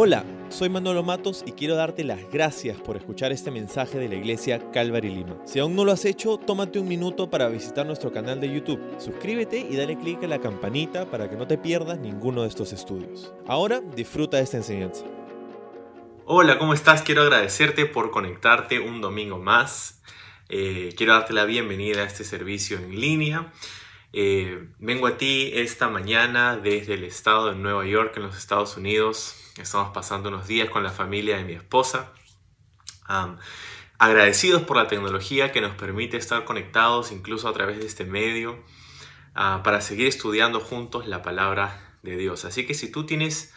Hola, soy Manolo Matos y quiero darte las gracias por escuchar este mensaje de la iglesia Calvary Lima. Si aún no lo has hecho, tómate un minuto para visitar nuestro canal de YouTube. Suscríbete y dale clic a la campanita para que no te pierdas ninguno de estos estudios. Ahora disfruta de esta enseñanza. Hola, ¿cómo estás? Quiero agradecerte por conectarte un domingo más. Eh, quiero darte la bienvenida a este servicio en línea. Eh, vengo a ti esta mañana desde el estado de Nueva York, en los Estados Unidos. Estamos pasando unos días con la familia de mi esposa. agradecidos por la tecnología que nos permite estar conectados incluso a través de este medio ah, para seguir estudiando juntos la palabra de Dios. Así que si tú tienes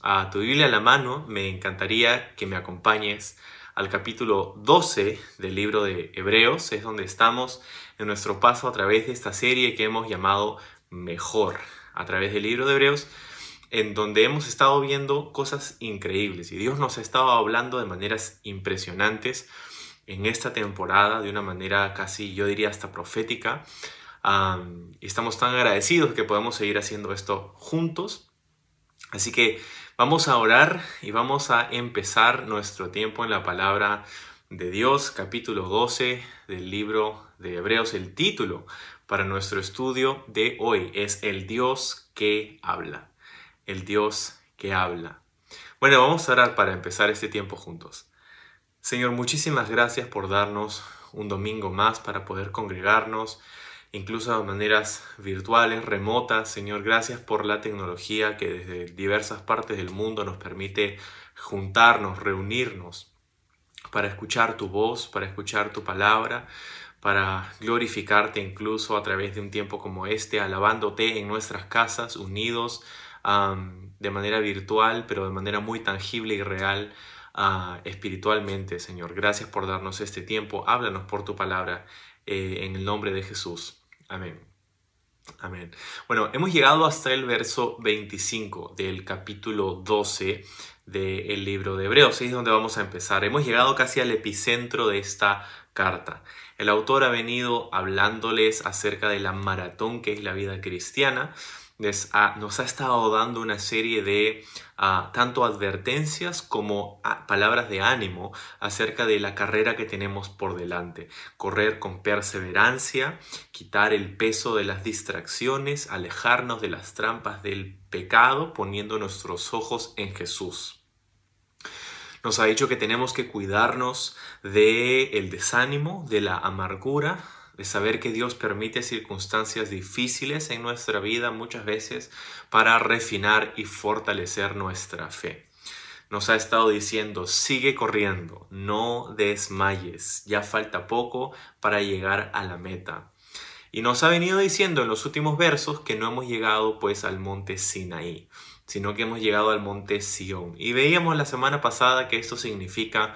a tu Biblia a la mano, me encantaría que me acompañes al capítulo 12 del libro de Hebreos. Es donde estamos en nuestro paso a través de esta serie que hemos llamado Mejor, a través del libro de Hebreos en donde hemos estado viendo cosas increíbles y Dios nos ha estado hablando de maneras impresionantes en esta temporada, de una manera casi, yo diría, hasta profética. y estamos tan agradecidos que podamos seguir haciendo esto juntos. Así que vamos a orar y vamos a empezar nuestro tiempo en la palabra de Dios, capítulo 12 del libro de Hebreos. El título para nuestro estudio de hoy es El Dios que habla el Dios que habla. Bueno, vamos a orar para empezar este tiempo juntos. Señor, muchísimas gracias por darnos un domingo más para poder congregarnos, incluso de maneras virtuales, remotas. Señor, gracias por la tecnología que desde diversas partes del mundo nos permite juntarnos, reunirnos para escuchar tu voz, para escuchar tu palabra, para glorificarte incluso a través de un tiempo como este, alabándote en nuestras casas, unidos de manera virtual, pero de manera muy tangible y real ah, espiritualmente, Señor. Gracias por darnos este tiempo. Háblanos por tu palabra eh, en el nombre de Jesús. Amén. Amén. Bueno, hemos llegado hasta el verso 25 del capítulo 12 del libro de Hebreos, es donde vamos a empezar. Hemos llegado casi al epicentro de esta carta. El autor ha venido hablándoles acerca de la maratón que es la vida cristiana nos ha estado dando una serie de ah, tanto advertencias como ah, palabras de ánimo acerca de la carrera que tenemos por delante. Correr con perseverancia, quitar el peso de las distracciones, alejarnos de las trampas del pecado poniendo nuestros ojos en Jesús. Nos ha dicho que tenemos que cuidarnos del el desánimo, de la amargura, de saber que Dios permite circunstancias difíciles en nuestra vida muchas veces para refinar y fortalecer nuestra fe. Nos ha estado diciendo, sigue corriendo, no desmayes, ya falta poco para llegar a la meta. Y nos ha venido diciendo en los últimos versos que no hemos llegado pues al monte Sinaí, sino que hemos llegado al monte Sión. Y veíamos la semana pasada que esto significa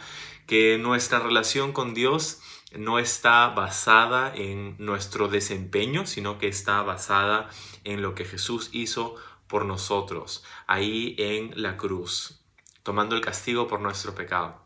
que nuestra relación con Dios no está basada en nuestro desempeño, sino que está basada en lo que Jesús hizo por nosotros, ahí en la cruz, tomando el castigo por nuestro pecado.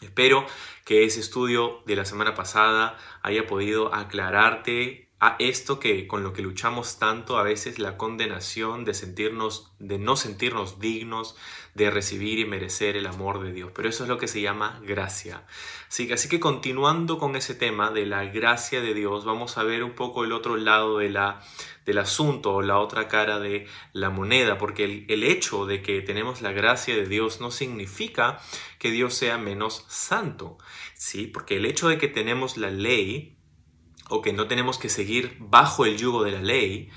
Espero que ese estudio de la semana pasada haya podido aclararte a esto que con lo que luchamos tanto a veces la condenación de sentirnos de no sentirnos dignos de recibir y merecer el amor de Dios. Pero eso es lo que se llama gracia. Así que así que continuando con ese tema de la gracia de Dios vamos a ver un poco el otro lado de la del asunto o la otra cara de la moneda porque el, el hecho de que tenemos la gracia de Dios no significa que Dios sea menos santo. Sí porque el hecho de que tenemos la ley o que no tenemos que seguir bajo el yugo de la ley,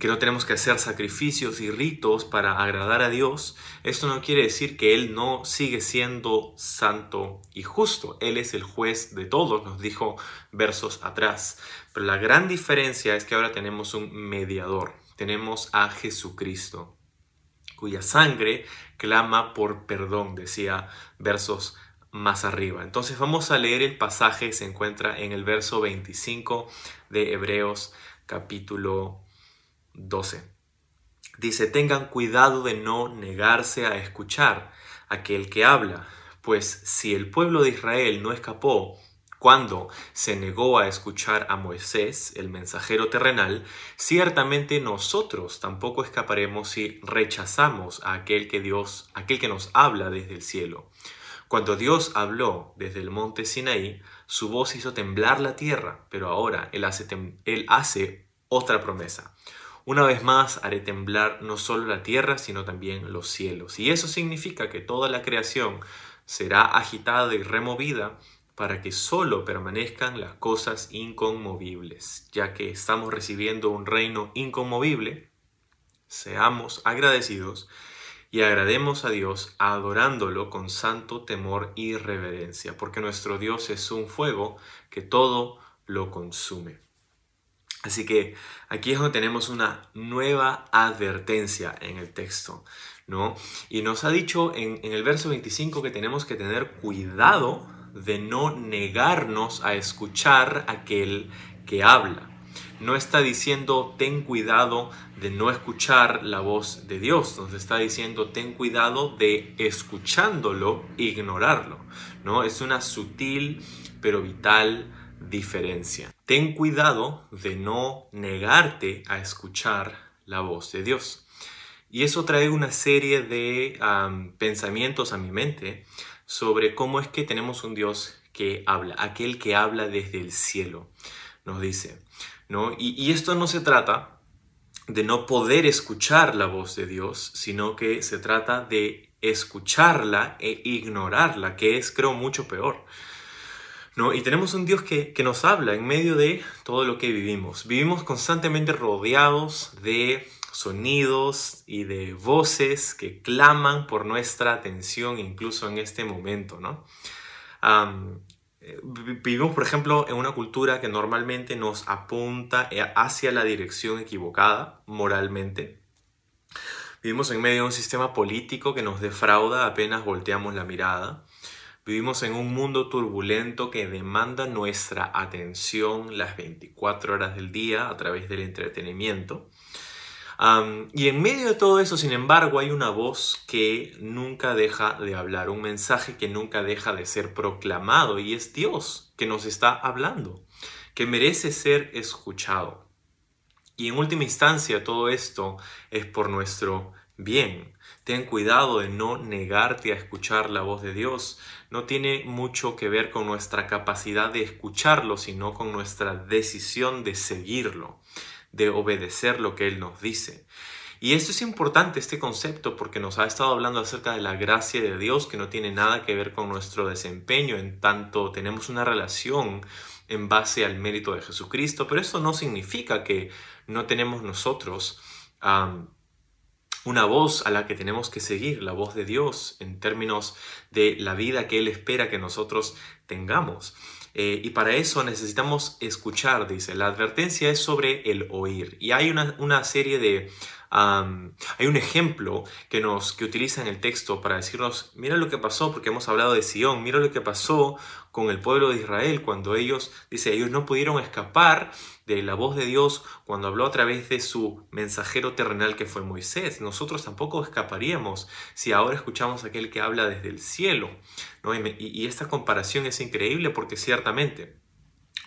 que no tenemos que hacer sacrificios y ritos para agradar a Dios, esto no quiere decir que Él no sigue siendo santo y justo. Él es el juez de todos, nos dijo versos atrás. Pero la gran diferencia es que ahora tenemos un mediador, tenemos a Jesucristo, cuya sangre clama por perdón, decía versos más arriba. Entonces vamos a leer el pasaje, se encuentra en el verso 25 de Hebreos capítulo 12. Dice, tengan cuidado de no negarse a escuchar aquel que habla, pues si el pueblo de Israel no escapó, cuando se negó a escuchar a Moisés, el mensajero terrenal, ciertamente nosotros tampoco escaparemos si rechazamos a aquel que Dios, aquel que nos habla desde el cielo. Cuando Dios habló desde el monte Sinaí, su voz hizo temblar la tierra, pero ahora él hace, hace otra promesa. Una vez más haré temblar no solo la tierra, sino también los cielos. Y eso significa que toda la creación será agitada y removida para que solo permanezcan las cosas inconmovibles, ya que estamos recibiendo un reino inconmovible. Seamos agradecidos y agrademos a Dios adorándolo con santo temor y reverencia, porque nuestro Dios es un fuego que todo lo consume. Así que aquí es donde tenemos una nueva advertencia en el texto, ¿no? Y nos ha dicho en, en el verso 25 que tenemos que tener cuidado de no negarnos a escuchar aquel que habla. No está diciendo ten cuidado de no escuchar la voz de Dios, nos está diciendo ten cuidado de escuchándolo ignorarlo. ¿no? Es una sutil pero vital diferencia. Ten cuidado de no negarte a escuchar la voz de Dios. Y eso trae una serie de pensamientos a mi mente sobre cómo es que tenemos un Dios que habla, aquel que habla desde el cielo, nos dice. Y, esto no se trata de no poder escuchar la voz de Dios, sino que se trata de escucharla e ignorarla, que es creo mucho peor. ¿No? Y tenemos un Dios que, que, nos habla en medio de todo lo que vivimos. Vivimos constantemente rodeados de sonidos y de voces que claman por nuestra atención incluso en este momento, ¿no? Vivimos, por ejemplo, en una cultura que normalmente nos apunta eh, hacia la dirección equivocada moralmente. Vivimos en medio de un sistema político que nos defrauda apenas volteamos la mirada. Vivimos en un mundo turbulento que demanda nuestra atención las 24 horas del día a través del entretenimiento y en medio de todo eso, sin embargo, hay una voz que nunca deja de hablar, un mensaje que nunca deja de ser proclamado y es Dios que nos está hablando, que merece ser escuchado. Y en última instancia, todo esto es por nuestro bien. Ten cuidado de no negarte a escuchar la voz de Dios. No tiene mucho que ver con nuestra capacidad de escucharlo, sino con nuestra decisión de seguirlo de obedecer lo que Él nos dice. Y esto es importante, este concepto, porque nos ha estado hablando acerca de la gracia de Dios, que no tiene nada que ver con nuestro desempeño, en tanto tenemos una relación en base al mérito de Jesucristo, pero eso no significa que no tenemos nosotros una voz a la que tenemos que seguir, la voz de Dios, en términos de la vida que Él espera que nosotros tengamos. Eh, y para eso necesitamos escuchar, dice. La advertencia es sobre el oír. Y hay una, una serie de hay un ejemplo que nos que utiliza en el texto para decirnos, mira lo que pasó, porque hemos hablado de Sion, mira lo que pasó con el pueblo de Israel cuando ellos, dice, ellos no pudieron escapar de la voz de Dios cuando habló a través de su mensajero terrenal que fue Moisés. Nosotros tampoco escaparíamos si ahora escuchamos a aquel que habla desde el cielo. y esta comparación es increíble porque ciertamente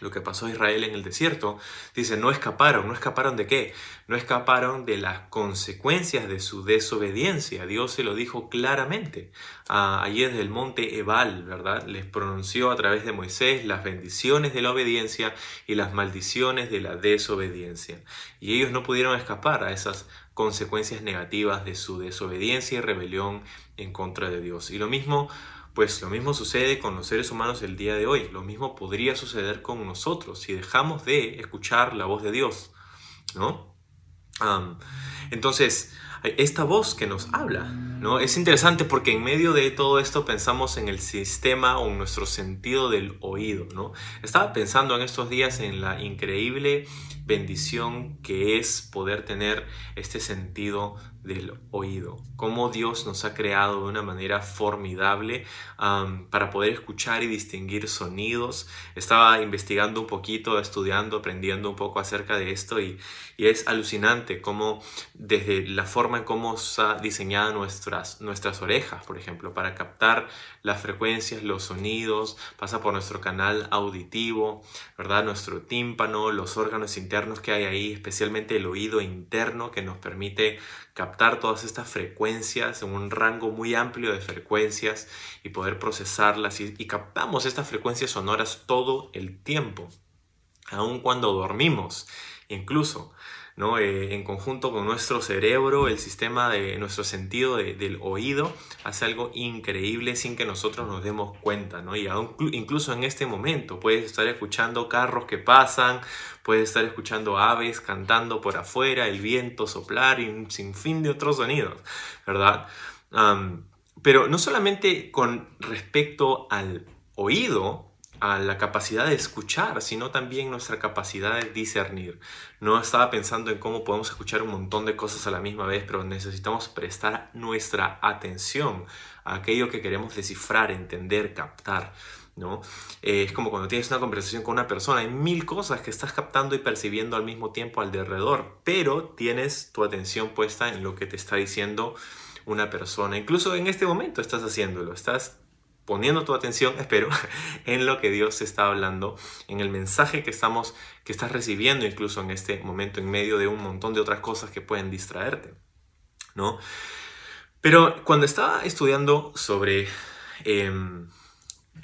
lo que pasó a Israel en el desierto, dice, no escaparon, no escaparon de qué? No escaparon de las consecuencias de su desobediencia. Dios se lo dijo claramente. Ah, allí desde el monte Ebal, ¿verdad? Les pronunció a través de Moisés las bendiciones de la obediencia y las maldiciones de la desobediencia. Y ellos no pudieron escapar a esas consecuencias negativas de su desobediencia y rebelión en contra de Dios. Y lo mismo pues lo mismo sucede con los seres humanos el día de hoy, lo mismo podría suceder con nosotros si dejamos de escuchar la voz de Dios, ¿no? entonces, esta voz que nos habla, ¿no? Es interesante porque en medio de todo esto pensamos en el sistema o en nuestro sentido del oído, ¿no? Estaba pensando en estos días en la increíble bendición que es poder tener este sentido del oído, cómo Dios nos ha creado de una manera formidable para poder escuchar y distinguir sonidos. Estaba investigando un poquito, estudiando, aprendiendo un poco acerca de esto y, es alucinante cómo desde la forma en cómo ha diseñado nuestras, nuestras orejas, por ejemplo, para captar las frecuencias, los sonidos, pasa por nuestro canal auditivo, ¿verdad? Nuestro tímpano, los órganos internos que hay ahí, especialmente el oído interno que nos permite captar todas estas frecuencias en un rango muy amplio de frecuencias y poder procesarlas y, captamos estas frecuencias sonoras todo el tiempo, aun cuando dormimos incluso. Eh, en conjunto con nuestro cerebro, el sistema de nuestro sentido del oído hace algo increíble sin que nosotros nos demos cuenta. ¿no? Y incluso en este momento puedes estar escuchando carros que pasan, puedes estar escuchando aves cantando por afuera, el viento soplar y un sinfín de otros sonidos, ¿verdad? pero no solamente con respecto al oído, a la capacidad de escuchar, sino también nuestra capacidad de discernir. No estaba pensando en cómo podemos escuchar un montón de cosas a la misma vez, pero necesitamos prestar nuestra atención a aquello que queremos descifrar, entender, captar. ¿no? Eh, es como cuando tienes una conversación con una persona, hay mil cosas que estás captando y percibiendo al mismo tiempo alrededor, pero tienes tu atención puesta en lo que te está diciendo una persona. Incluso en este momento estás haciéndolo, estás poniendo tu atención, espero, en lo que Dios está hablando, en el mensaje que estamos que estás recibiendo incluso en este momento en medio de un montón de otras cosas que pueden distraerte, ¿no? Pero cuando estaba estudiando sobre em,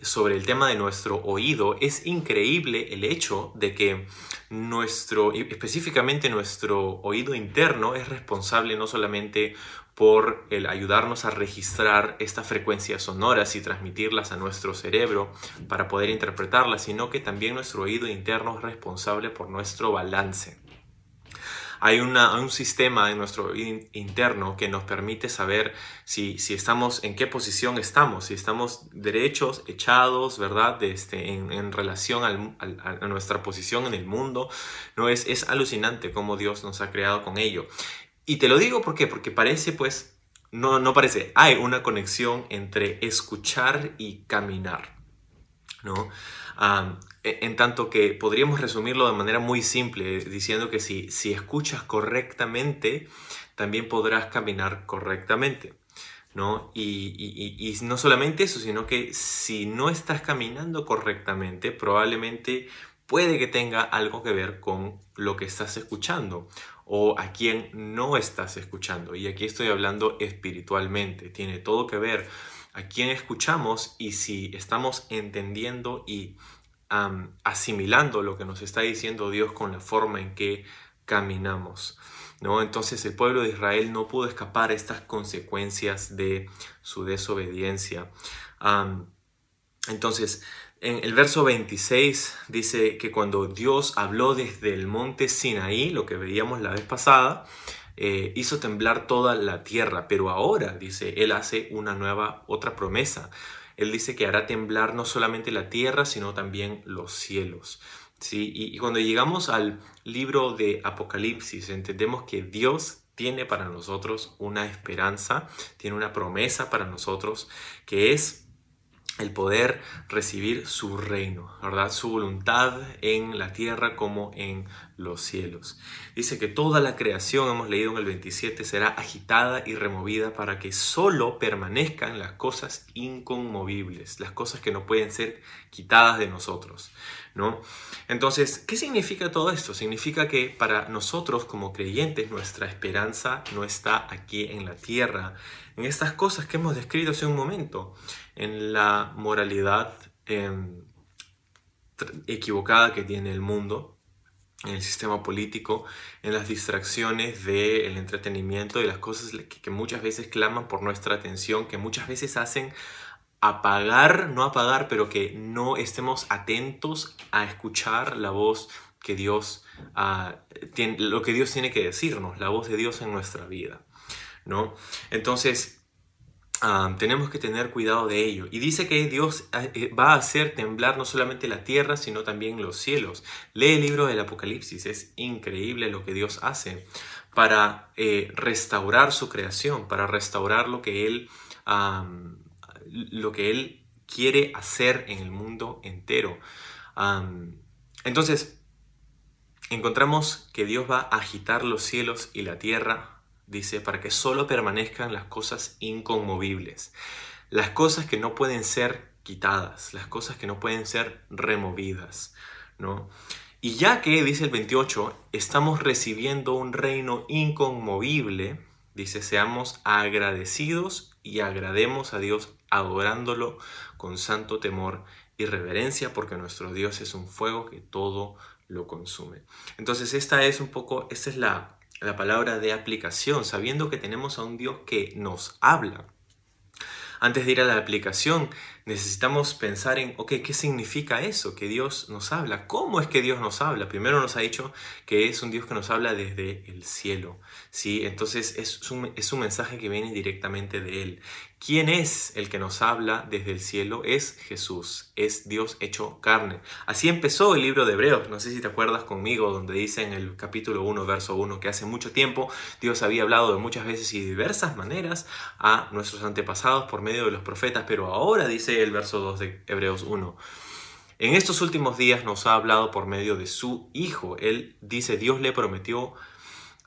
sobre el tema de nuestro oído, es increíble el hecho de que nuestro, específicamente nuestro oído interno es responsable no solamente por el ayudarnos a registrar estas frecuencias sonoras y transmitirlas a nuestro cerebro para poder interpretarlas, sino que también nuestro oído interno es responsable por nuestro balance. Hay, un sistema en nuestro interno que nos permite saber si, si, estamos, en qué posición estamos, si estamos derechos, echados, ¿verdad? este, en, relación a nuestra posición en el mundo. ¿no? Es, es alucinante cómo Dios nos ha creado con ello. Y te lo digo ¿por qué? porque parece pues, no, no parece, hay una conexión entre escuchar y caminar. ¿no? E, en tanto que podríamos resumirlo de manera muy simple, diciendo que si, si escuchas correctamente, también podrás caminar correctamente. ¿no? Y, y, y, no solamente eso, sino que si no estás caminando correctamente, probablemente puede que tenga algo que ver con lo que estás escuchando o a quien no estás escuchando. Y aquí estoy hablando espiritualmente. Tiene todo que ver a quién escuchamos y si estamos entendiendo y asimilando lo que nos está diciendo Dios con la forma en que caminamos. ¿no? Entonces el pueblo de Israel no pudo escapar estas consecuencias de su desobediencia. entonces, en el verso 26 dice que cuando Dios habló desde el monte Sinaí, lo que veíamos la vez pasada, eh, hizo temblar toda la tierra, pero ahora, dice, Él hace una nueva, otra promesa. Él dice que hará temblar no solamente la tierra, sino también los cielos. ¿sí? Y, cuando llegamos al libro de Apocalipsis, entendemos que Dios tiene para nosotros una esperanza, tiene una promesa para nosotros, que es el poder recibir su reino, ¿verdad? Su voluntad en la tierra como en los cielos. Dice que toda la creación, hemos leído en el 27, será agitada y removida para que solo permanezcan las cosas inconmovibles, las cosas que no pueden ser quitadas de nosotros, ¿no? Entonces, ¿qué significa todo esto? Significa que para nosotros como creyentes nuestra esperanza no está aquí en la tierra, en estas cosas que hemos descrito hace un momento en la moralidad em, equivocada que tiene el mundo, en el sistema político, en las distracciones del entretenimiento, de las cosas que, muchas veces claman por nuestra atención, que muchas veces hacen apagar, no apagar, pero que no estemos atentos a escuchar la voz que Dios, ah, tiene, lo que Dios tiene que decirnos, la voz de Dios en nuestra vida, ¿no? Entonces, tenemos que tener cuidado de ello. Y dice que Dios eh, va a hacer temblar no solamente la tierra, sino también los cielos. Lee el libro del Apocalipsis, es increíble lo que Dios hace para eh, restaurar su creación, para restaurar lo que Él, lo que él quiere hacer en el mundo entero. entonces, encontramos que Dios va a agitar los cielos y la tierra dice, para que solo permanezcan las cosas inconmovibles, las cosas que no pueden ser quitadas, las cosas que no pueden ser removidas, ¿no? Y ya que, dice el 28, estamos recibiendo un reino inconmovible, dice, seamos agradecidos y agrademos a Dios adorándolo con santo temor y reverencia, porque nuestro Dios es un fuego que todo lo consume. Entonces, esta es un poco, esta es la la palabra de aplicación, sabiendo que tenemos a un Dios que nos habla. Antes de ir a la aplicación, necesitamos pensar en, ok, ¿qué significa eso? Que Dios nos habla. ¿Cómo es que Dios nos habla? Primero nos ha dicho que es un Dios que nos habla desde el cielo. ¿sí? Entonces es un, es un mensaje que viene directamente de Él. ¿Quién es el que nos habla desde el cielo? Es Jesús, es Dios hecho carne. Así empezó el libro de Hebreos, no sé si te acuerdas conmigo, donde dice en el capítulo 1, verso 1, que hace mucho tiempo Dios había hablado de muchas veces y diversas maneras a nuestros antepasados por medio de los profetas, pero ahora dice el verso 2 de Hebreos 1. En estos últimos días nos ha hablado por medio de su Hijo. Él dice, Dios le prometió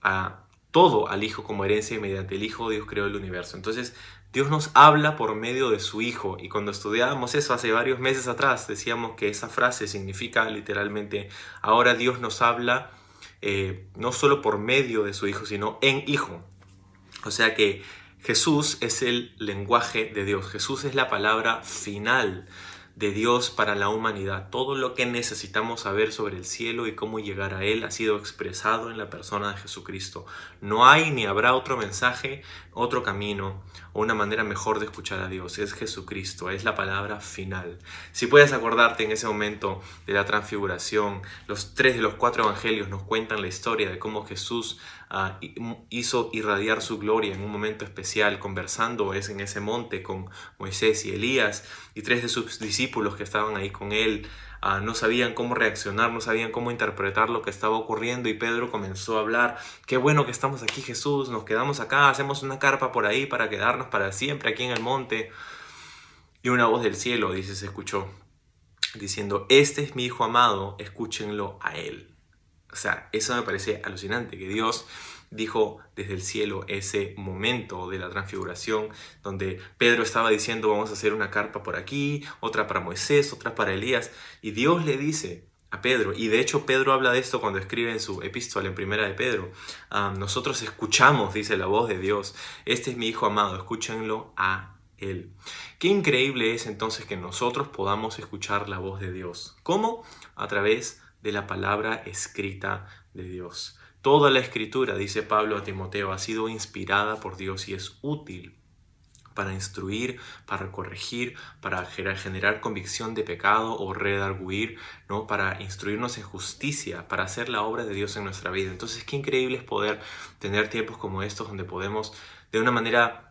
a todo al Hijo como herencia y mediante el Hijo Dios creó el universo. Entonces, Dios nos habla por medio de su Hijo y cuando estudiábamos eso hace varios meses atrás decíamos que esa frase significa literalmente ahora Dios nos habla eh, no solo por medio de su Hijo sino en Hijo. O sea que Jesús es el lenguaje de Dios, Jesús es la palabra final de Dios para la humanidad. Todo lo que necesitamos saber sobre el cielo y cómo llegar a Él ha sido expresado en la persona de Jesucristo. No hay ni habrá otro mensaje, otro camino o una manera mejor de escuchar a Dios. Es Jesucristo, es la palabra final. Si puedes acordarte en ese momento de la transfiguración, los tres de los cuatro evangelios nos cuentan la historia de cómo Jesús Ah, hizo irradiar su gloria en un momento especial, conversando es en ese monte con Moisés y Elías, y tres de sus discípulos que estaban ahí con él ah, no sabían cómo reaccionar, no sabían cómo interpretar lo que estaba ocurriendo, y Pedro comenzó a hablar, qué bueno que estamos aquí Jesús, nos quedamos acá, hacemos una carpa por ahí para quedarnos para siempre aquí en el monte. Y una voz del cielo, dice, se escuchó, diciendo, este es mi Hijo amado, escúchenlo a él. O sea, eso me parece alucinante, que Dios dijo desde el cielo ese momento de la transfiguración, donde Pedro estaba diciendo vamos a hacer una carpa por aquí, otra para Moisés, otra para Elías, y Dios le dice a Pedro, y de hecho Pedro habla de esto cuando escribe en su epístola en primera de Pedro, nosotros escuchamos, dice la voz de Dios, este es mi Hijo amado, escúchenlo a él. Qué increíble es entonces que nosotros podamos escuchar la voz de Dios. ¿Cómo? A través de la palabra escrita de Dios. Toda la escritura, dice Pablo a Timoteo, ha sido inspirada por Dios y es útil para instruir, para corregir, para generar convicción de pecado o redarguir, ¿no? para instruirnos en justicia, para hacer la obra de Dios en nuestra vida. Entonces, qué increíble es poder tener tiempos como estos donde podemos de una manera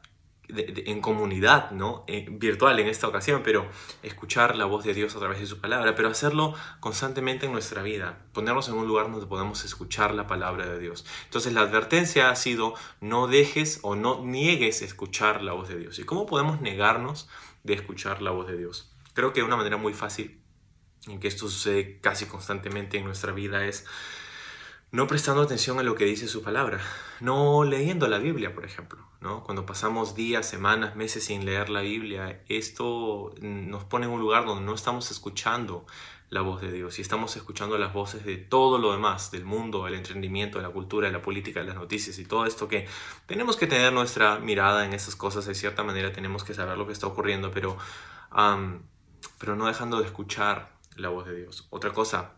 en comunidad, ¿no? Eh, virtual en esta ocasión, pero escuchar la voz de Dios a través de su palabra, pero hacerlo constantemente en nuestra vida, ponernos en un lugar donde podamos escuchar la palabra de Dios. Entonces la advertencia ha sido no dejes o no niegues escuchar la voz de Dios. ¿Y cómo podemos negarnos de escuchar la voz de Dios? Creo que una manera muy fácil en que esto sucede casi constantemente en nuestra vida es no prestando atención a lo que dice su palabra, no leyendo la Biblia, por ejemplo. ¿No? Cuando pasamos días, semanas, meses sin leer la Biblia, esto nos pone en un lugar donde no estamos escuchando la voz de Dios y estamos escuchando las voces de todo lo demás, del mundo, el entendimiento, la cultura, la política, las noticias y todo esto que tenemos que tener nuestra mirada en esas cosas, de cierta manera tenemos que saber lo que está ocurriendo, pero, pero no dejando de escuchar la voz de Dios. Otra cosa,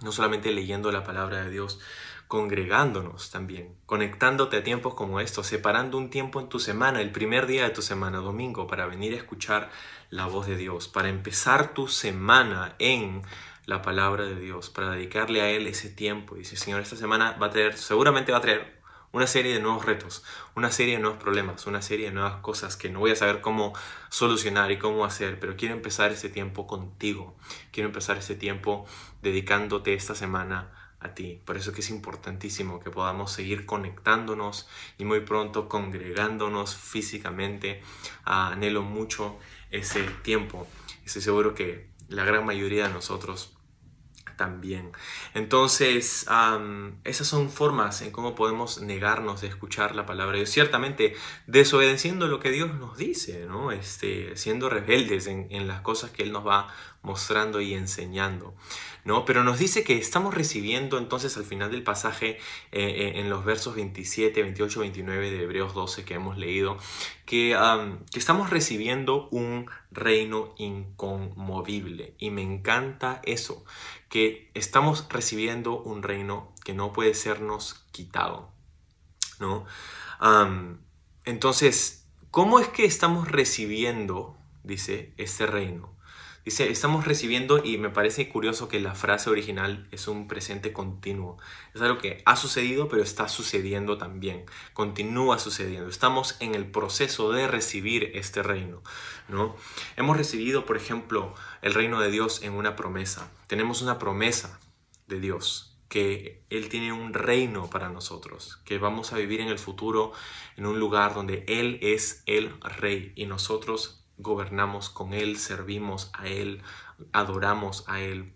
no solamente leyendo la palabra de Dios, congregándonos también, conectándote a tiempos como estos, separando un tiempo en tu semana, el primer día de tu semana, domingo, para venir a escuchar la voz de Dios, para empezar tu semana en la palabra de Dios, para dedicarle a Él ese tiempo. Y dice, Señor, esta semana va a traer, seguramente va a traer una serie de nuevos retos, una serie de nuevos problemas, una serie de nuevas cosas que no voy a saber cómo solucionar y cómo hacer, pero quiero empezar este tiempo contigo. Quiero empezar este tiempo dedicándote esta semana a ti. Por eso que es importantísimo que podamos seguir conectándonos y muy pronto congregándonos físicamente. Ah, anhelo mucho ese tiempo. Estoy seguro que la gran mayoría de nosotros también. Entonces, esas son formas en cómo podemos negarnos de escuchar la palabra de Dios. Ciertamente, desobedeciendo lo que Dios nos dice, ¿no? Este, siendo rebeldes en, las cosas que Él nos va mostrando y enseñando. ¿no? Pero nos dice que estamos recibiendo entonces al final del pasaje eh, eh, en los versos 27, 28, 29 de Hebreos 12 que hemos leído, que, que estamos recibiendo un reino inconmovible. Y me encanta eso, que estamos recibiendo un reino que no puede sernos quitado. ¿no? entonces, ¿cómo es que estamos recibiendo, dice, este reino? Dice, estamos recibiendo, y me parece curioso que la frase original es un presente continuo. Es algo que ha sucedido, pero está sucediendo también. Continúa sucediendo. Estamos en el proceso de recibir este reino. ¿No? Hemos recibido, por ejemplo, el reino de Dios en una promesa. Tenemos una promesa de Dios que Él tiene un reino para nosotros, que vamos a vivir en el futuro en un lugar donde Él es el rey y nosotros gobernamos con Él, servimos a Él, adoramos a Él.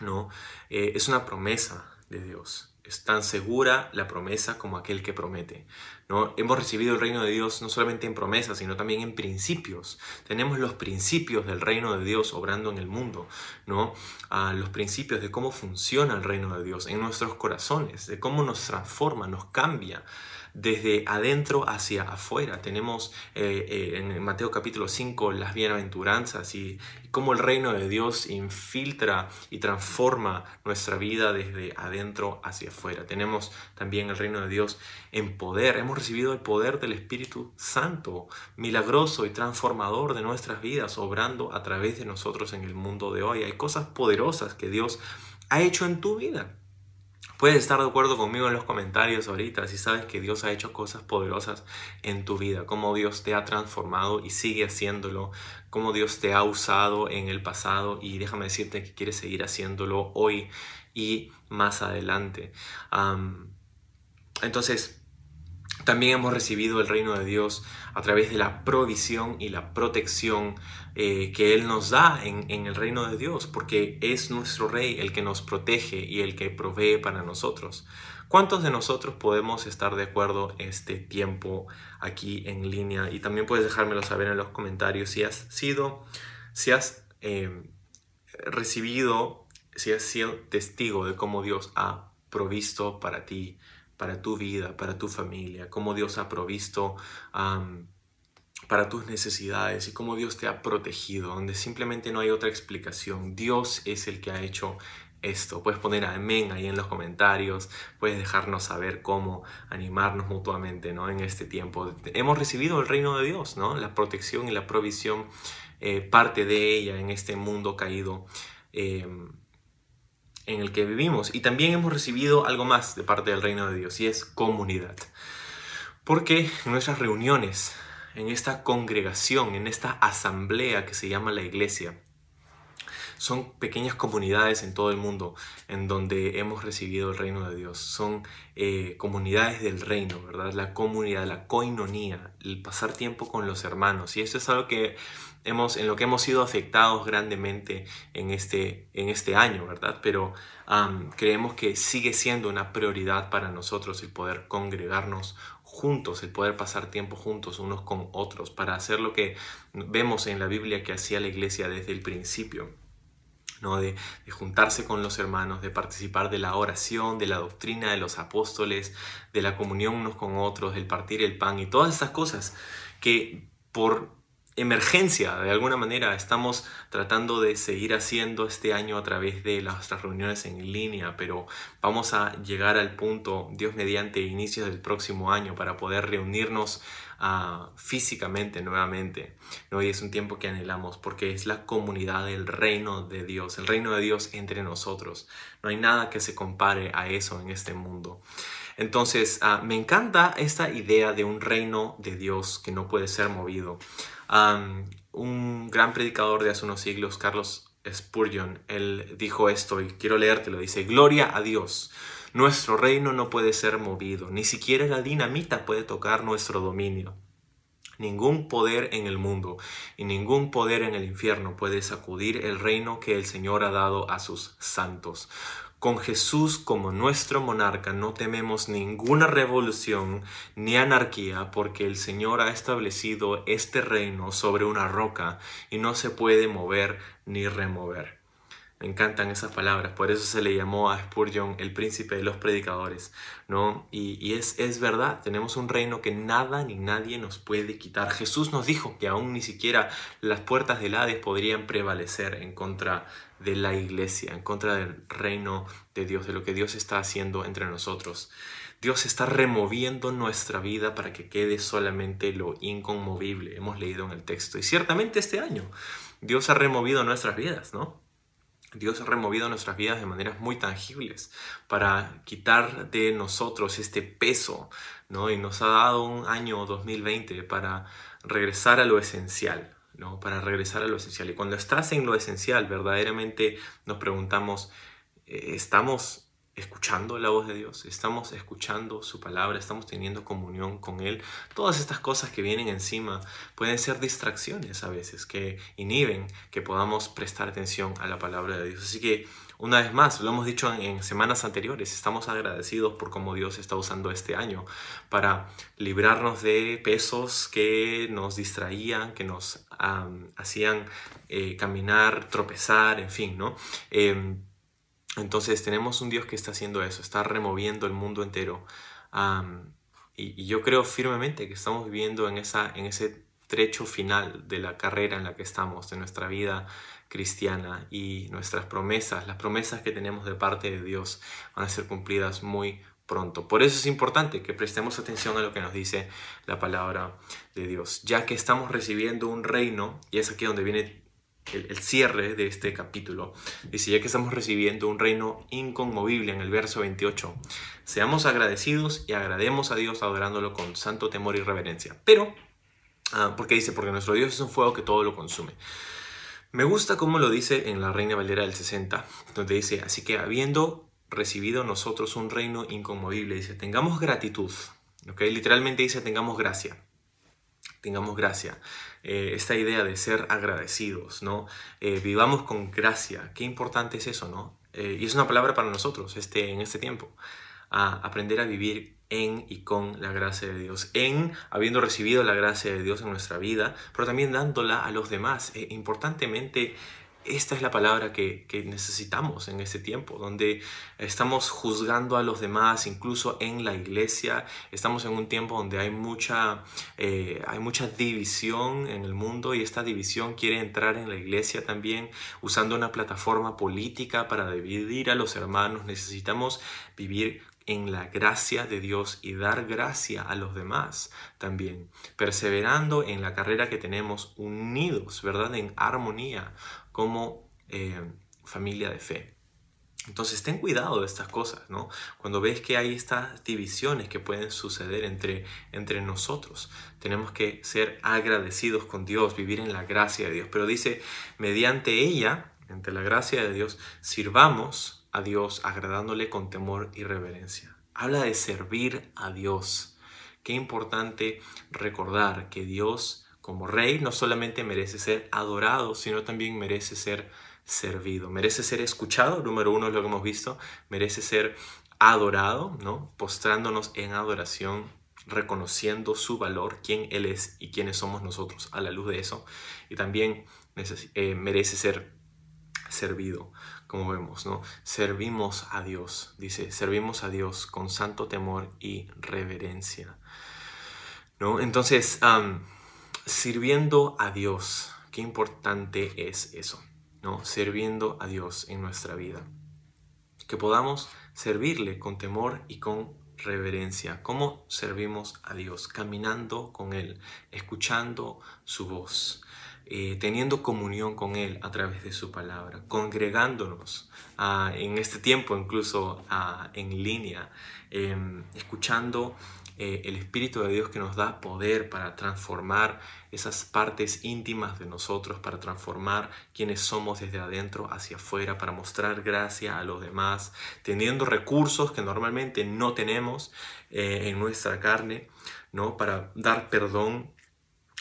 ¿no? Eh, es una promesa de Dios. Es tan segura la promesa como aquel que promete. ¿no? Hemos recibido el reino de Dios no solamente en promesas, sino también en principios. Tenemos los principios del reino de Dios obrando en el mundo. ¿no? Ah, los principios de cómo funciona el reino de Dios en nuestros corazones, de cómo nos transforma, nos cambia desde adentro hacia afuera. Tenemos eh, eh, en Mateo capítulo 5 las bienaventuranzas y, cómo el reino de Dios infiltra y transforma nuestra vida desde adentro hacia afuera. Tenemos también el reino de Dios en poder. Hemos recibido el poder del Espíritu Santo, milagroso y transformador de nuestras vidas, obrando a través de nosotros en el mundo de hoy. Hay cosas poderosas que Dios ha hecho en tu vida. Puedes estar de acuerdo conmigo en los comentarios ahorita si sabes que Dios ha hecho cosas poderosas en tu vida, cómo Dios te ha transformado y sigue haciéndolo, cómo Dios te ha usado en el pasado y déjame decirte que quiere seguir haciéndolo hoy y más adelante. entonces, también hemos recibido el reino de Dios a través de la provisión y la protección eh, que Él nos da en, el reino de Dios, porque es nuestro Rey el que nos protege y el que provee para nosotros. ¿Cuántos de nosotros podemos estar de acuerdo este tiempo aquí en línea? Y también puedes dejármelo saber en los comentarios si has sido, si has eh, recibido, si has sido testigo de cómo Dios ha provisto para ti para tu vida, para tu familia, cómo Dios ha provisto para tus necesidades y cómo Dios te ha protegido, donde simplemente no hay otra explicación. Dios es el que ha hecho esto. Puedes poner amén ahí en los comentarios, puedes dejarnos saber cómo animarnos mutuamente ¿no? en este tiempo. Hemos recibido el reino de Dios, ¿no? la protección y la provisión, eh, parte de ella en este mundo caído. Em, en el que vivimos. Y también hemos recibido algo más de parte del reino de Dios y es comunidad. Porque en nuestras reuniones, en esta congregación, en esta asamblea que se llama la iglesia, son pequeñas comunidades en todo el mundo en donde hemos recibido el reino de Dios. Son eh, comunidades del reino, ¿verdad? La comunidad, la coinonía, el pasar tiempo con los hermanos. Y eso es algo que hemos, en lo que hemos sido afectados grandemente en este, en este año, ¿verdad? Pero creemos que sigue siendo una prioridad para nosotros el poder congregarnos juntos, el poder pasar tiempo juntos unos con otros, para hacer lo que vemos en la Biblia que hacía la iglesia desde el principio. ¿no? De, de, juntarse con los hermanos, de participar de la oración, de la doctrina de los apóstoles, de la comunión unos con otros, del partir el pan y todas esas cosas que por emergencia, de alguna manera, estamos tratando de seguir haciendo este año a través de nuestras reuniones en línea, pero vamos a llegar al punto, Dios mediante, inicios del próximo año para poder reunirnos ah, físicamente nuevamente. ¿no? Y es un tiempo que anhelamos porque es la comunidad del reino de Dios, el reino de Dios entre nosotros. No hay nada que se compare a eso en este mundo. Entonces, ah, me encanta esta idea de un reino de Dios que no puede ser movido. un gran predicador de hace unos siglos, Carlos Spurgeon, él dijo esto y quiero leértelo. Dice, Gloria a Dios. Nuestro reino no puede ser movido, ni siquiera la dinamita puede tocar nuestro dominio. Ningún poder en el mundo y ningún poder en el infierno puede sacudir el reino que el Señor ha dado a sus santos. Con Jesús como nuestro monarca no tememos ninguna revolución ni anarquía porque el Señor ha establecido este reino sobre una roca y no se puede mover ni remover. Me encantan esas palabras, por eso se le llamó a Spurgeon el príncipe de los predicadores, ¿no? Y, es, es verdad, tenemos un reino que nada ni nadie nos puede quitar. Jesús nos dijo que aún ni siquiera las puertas del Hades podrían prevalecer en contra de la iglesia, en contra del reino de Dios, de lo que Dios está haciendo entre nosotros. Dios está removiendo nuestra vida para que quede solamente lo inconmovible, hemos leído en el texto. Y ciertamente este año Dios ha removido nuestras vidas, ¿no? Dios ha removido nuestras vidas de maneras muy tangibles para quitar de nosotros este peso, ¿no? Y nos ha dado un año 2020 para regresar a lo esencial, Para regresar a lo esencial. Y cuando estás en lo esencial, verdaderamente nos preguntamos, eh, ¿estamos escuchando la voz de Dios, estamos escuchando su palabra, estamos teniendo comunión con Él. Todas estas cosas que vienen encima pueden ser distracciones a veces que inhiben que podamos prestar atención a la palabra de Dios. Así que una vez más, lo hemos dicho en, semanas anteriores, estamos agradecidos por cómo Dios está usando este año para librarnos de pesos que nos distraían, que nos hacían eh, caminar, tropezar, en fin, ¿no? Em, entonces tenemos un Dios que está haciendo eso, está removiendo el mundo entero. y, yo creo firmemente que estamos viviendo en, en ese trecho final de la carrera en la que estamos, de nuestra vida cristiana y nuestras promesas, las promesas que tenemos de parte de Dios van a ser cumplidas muy pronto. Por eso es importante que prestemos atención a lo que nos dice la palabra de Dios, ya que estamos recibiendo un reino, y es aquí donde viene el, cierre de este capítulo. Dice, ya que estamos recibiendo un reino inconmovible en el verso 28, seamos agradecidos y agrademos a Dios adorándolo con santo temor y reverencia. Pero, ah, porque dice, porque nuestro Dios es un fuego que todo lo consume. Me gusta cómo lo dice en la Reina Valera del 60, donde dice, así que habiendo recibido nosotros un reino inconmovible, dice, tengamos gratitud. ¿okay? Literalmente dice, tengamos gracia tengamos gracia. Eh, esta idea de ser agradecidos, ¿no? Eh, vivamos con gracia. Qué importante es eso, ¿no? Eh, y es una palabra para nosotros este, en este tiempo. A aprender a vivir en y con la gracia de Dios, en habiendo recibido la gracia de Dios en nuestra vida, pero también dándola a los demás. importantemente, esta es la palabra que, necesitamos en este tiempo, donde estamos juzgando a los demás, incluso en la iglesia. Estamos en un tiempo donde hay mucha, eh, hay mucha división en el mundo y esta división quiere entrar en la iglesia también, usando una plataforma política para dividir a los hermanos. Necesitamos vivir en la gracia de Dios y dar gracia a los demás también, perseverando en la carrera que tenemos unidos, ¿verdad? En armonía, como eh, familia de fe. Entonces ten cuidado de estas cosas, ¿no? Cuando ves que hay estas divisiones que pueden suceder entre, entre nosotros, tenemos que ser agradecidos con Dios, vivir en la gracia de Dios. Pero dice, mediante ella, entre la gracia de Dios, sirvamos a Dios agradándole con temor y reverencia. Habla de servir a Dios. Qué importante recordar que Dios como rey no solamente merece ser adorado, sino también merece ser servido. Merece ser escuchado, número uno es lo que hemos visto, merece ser adorado, ¿no? Postrándonos en adoración, reconociendo su valor, quién Él es y quiénes somos nosotros a la luz de eso. Y también eh, merece ser servido, como vemos, ¿no? Servimos a Dios, dice, servimos a Dios con santo temor y reverencia, ¿no? Entonces, sirviendo a Dios. Qué importante es eso, ¿no? Sirviendo a Dios en nuestra vida. Que podamos servirle con temor y con reverencia. ¿Cómo servimos a Dios? Caminando con Él, escuchando su voz. eh, teniendo comunión con Él a través de su palabra, congregándonos ah, en este tiempo incluso ah, en línea, em, escuchando eh, el Espíritu de Dios que nos da poder para transformar esas partes íntimas de nosotros, para transformar quienes somos desde adentro hacia afuera, para mostrar gracia a los demás, teniendo recursos que normalmente no tenemos eh, en nuestra carne, ¿no? para dar perdón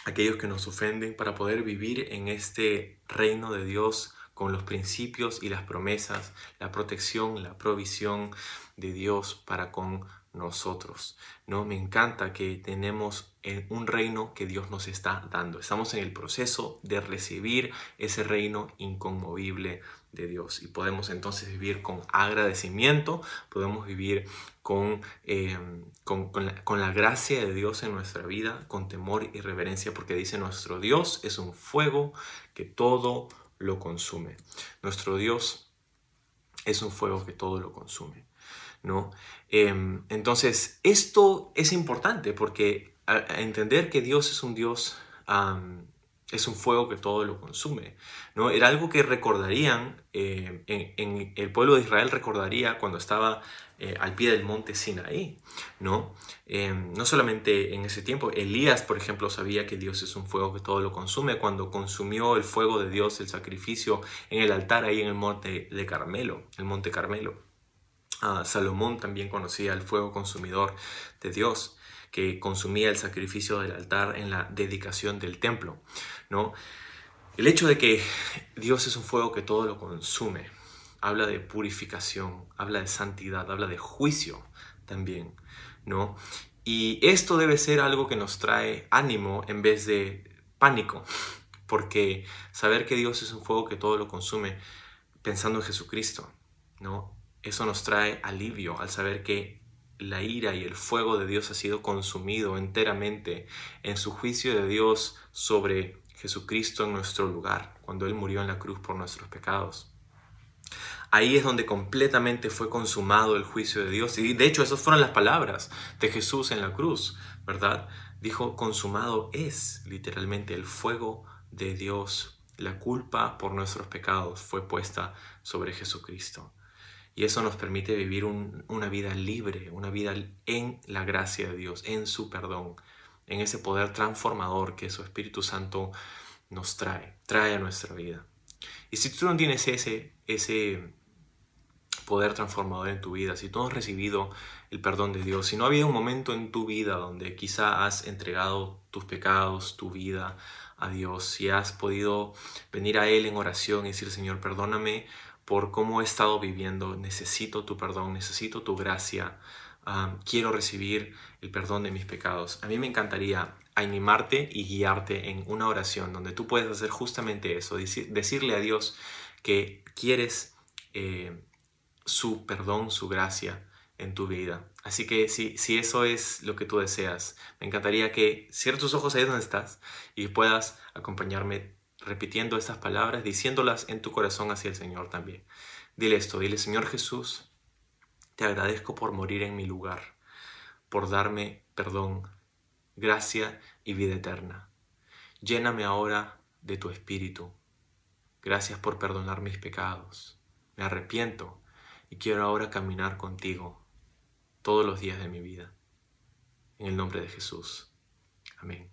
aquellos que nos ofenden, para poder vivir en este reino de Dios con los principios y las promesas, la protección, la provisión de Dios para con nosotros. ¿no? Me encanta que tenemos un reino que Dios nos está dando. Estamos en el proceso de recibir ese reino inconmovible de Dios y podemos entonces vivir con agradecimiento, podemos vivir con, eh, con, con, la, gracia de Dios en nuestra vida, con temor y reverencia, porque dice nuestro Dios es un fuego que todo lo consume. Nuestro Dios es un fuego que todo lo consume. ¿No? Em, entonces, esto es importante porque entender que Dios es un Dios, es un fuego que todo lo consume, ¿no? Era algo que recordarían, eh, en, el pueblo de Israel recordaría cuando estaba eh, al pie del monte Sinaí, ¿no? Em, no solamente en ese tiempo, Elías, por ejemplo, sabía que Dios es un fuego que todo lo consume cuando consumió el fuego de Dios, el sacrificio en el altar ahí en el monte de Carmelo, el monte Carmelo. Salomón también conocía el fuego consumidor de Dios, que consumía el sacrificio del altar en la dedicación del templo. ¿no? El hecho de que Dios es un fuego que todo lo consume, habla de purificación, habla de santidad, habla de juicio también. ¿no? Y esto debe ser algo que nos trae ánimo en vez de pánico, porque saber que Dios es un fuego que todo lo consume, pensando en Jesucristo, ¿no? Eso nos trae alivio al saber que la ira y el fuego de Dios ha sido consumido enteramente en su juicio de Dios sobre Jesucristo en nuestro lugar, cuando Él murió en la cruz por nuestros pecados. Ahí es donde completamente fue consumado el juicio de Dios. Y de hecho esas fueron las palabras de Jesús en la cruz, ¿verdad? Dijo, consumado es literalmente el fuego de Dios. La culpa por nuestros pecados fue puesta sobre Jesucristo. Y eso nos permite vivir una vida libre, una vida en la gracia de Dios, en su perdón, en ese poder transformador que su Espíritu Santo nos trae, trae a nuestra vida. Y si tú no tienes ese, ese poder transformador en tu vida, si tú no has recibido el perdón de Dios, si no ha habido un momento en tu vida donde quizá has entregado tus pecados, tu vida a Dios, si has podido venir a Él en oración y decir, Señor, perdóname por cómo he estado viviendo. Necesito tu perdón, necesito tu gracia. quiero recibir el perdón de mis pecados. A mí me encantaría animarte y guiarte en una oración donde tú puedes hacer justamente eso, decirle a Dios que quieres eh, su perdón, su gracia en tu vida. Así que si, si eso es lo que tú deseas, me encantaría que cierres tus ojos ahí donde estás y puedas acompañarme repitiendo estas palabras, diciéndolas en tu corazón hacia el Señor también. Dile esto, dile Señor Jesús, te agradezco por morir en mi lugar, por darme perdón, gracia y vida eterna. Lléname ahora de tu espíritu. Gracias por perdonar mis pecados. Me arrepiento y quiero ahora caminar contigo todos los días de mi vida. En el nombre de Jesús. Amén.